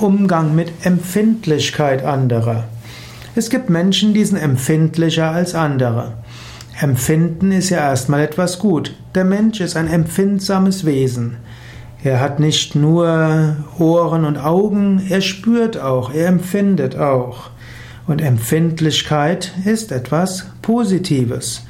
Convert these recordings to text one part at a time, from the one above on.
Umgang mit Empfindlichkeit anderer. Es gibt Menschen, die sind empfindlicher als andere. Empfinden ist ja erstmal etwas gut. Der Mensch ist ein empfindsames Wesen. Er hat nicht nur Ohren und Augen, er spürt auch, er empfindet auch. Und Empfindlichkeit ist etwas Positives.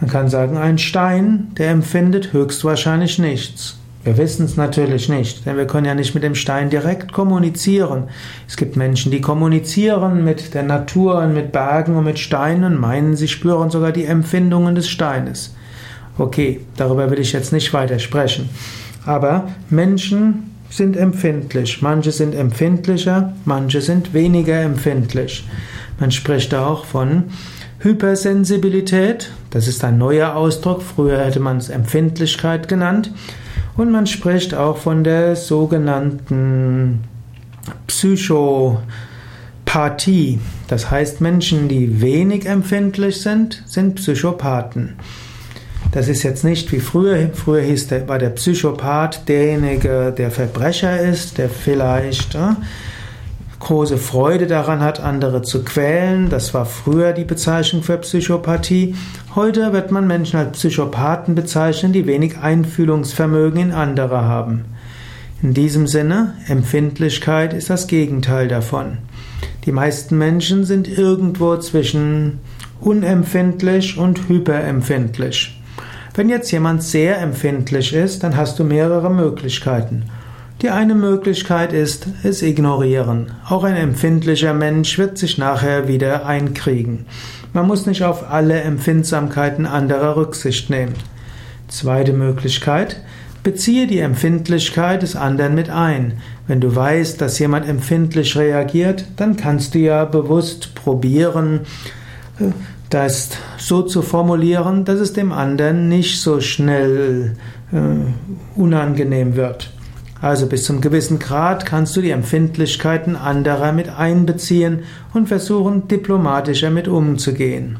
Man kann sagen, ein Stein, der empfindet höchstwahrscheinlich nichts. Wir wissen es natürlich nicht, denn wir können ja nicht mit dem Stein direkt kommunizieren. Es gibt Menschen, die kommunizieren mit der Natur und mit Bergen und mit Steinen und meinen, sie spüren sogar die Empfindungen des Steines. Okay, darüber will ich jetzt nicht weiter sprechen. Aber Menschen sind empfindlich. Manche sind empfindlicher, manche sind weniger empfindlich. Man spricht auch von Hypersensibilität. Das ist ein neuer Ausdruck. Früher hätte man es Empfindlichkeit genannt. Und man spricht auch von der sogenannten Psychopathie. Das heißt, Menschen, die wenig empfindlich sind, sind Psychopathen. Das ist jetzt nicht wie früher. Früher hieß der, war der Psychopath derjenige, der Verbrecher ist, der vielleicht äh, große Freude daran hat, andere zu quälen. Das war früher die Bezeichnung für Psychopathie. Heute wird man Menschen als Psychopathen bezeichnen, die wenig Einfühlungsvermögen in andere haben. In diesem Sinne, Empfindlichkeit ist das Gegenteil davon. Die meisten Menschen sind irgendwo zwischen unempfindlich und hyperempfindlich. Wenn jetzt jemand sehr empfindlich ist, dann hast du mehrere Möglichkeiten. Die eine Möglichkeit ist, es ignorieren. Auch ein empfindlicher Mensch wird sich nachher wieder einkriegen. Man muss nicht auf alle Empfindsamkeiten anderer Rücksicht nehmen. Zweite Möglichkeit, beziehe die Empfindlichkeit des anderen mit ein. Wenn du weißt, dass jemand empfindlich reagiert, dann kannst du ja bewusst probieren, das so zu formulieren, dass es dem anderen nicht so schnell äh, unangenehm wird. Also bis zum gewissen Grad kannst du die Empfindlichkeiten anderer mit einbeziehen und versuchen, diplomatischer mit umzugehen.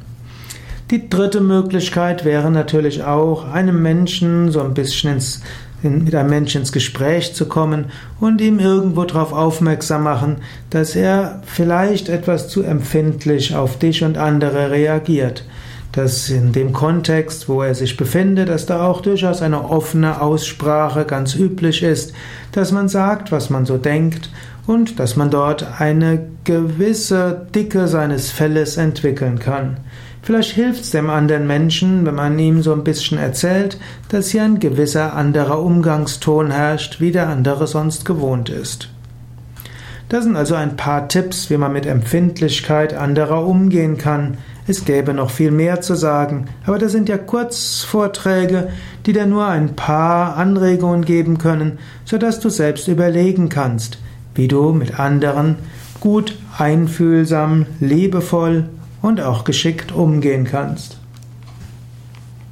Die dritte Möglichkeit wäre natürlich auch, einem Menschen so ein bisschen ins, mit einem Menschen ins Gespräch zu kommen und ihm irgendwo darauf aufmerksam machen, dass er vielleicht etwas zu empfindlich auf dich und andere reagiert dass in dem Kontext, wo er sich befindet, dass da auch durchaus eine offene Aussprache ganz üblich ist, dass man sagt, was man so denkt und dass man dort eine gewisse Dicke seines Felles entwickeln kann. Vielleicht hilft es dem anderen Menschen, wenn man ihm so ein bisschen erzählt, dass hier ein gewisser anderer Umgangston herrscht, wie der andere sonst gewohnt ist. Das sind also ein paar Tipps, wie man mit Empfindlichkeit anderer umgehen kann. Es gäbe noch viel mehr zu sagen, aber das sind ja Kurzvorträge, die dir nur ein paar Anregungen geben können, sodass du selbst überlegen kannst, wie du mit anderen gut, einfühlsam, liebevoll und auch geschickt umgehen kannst.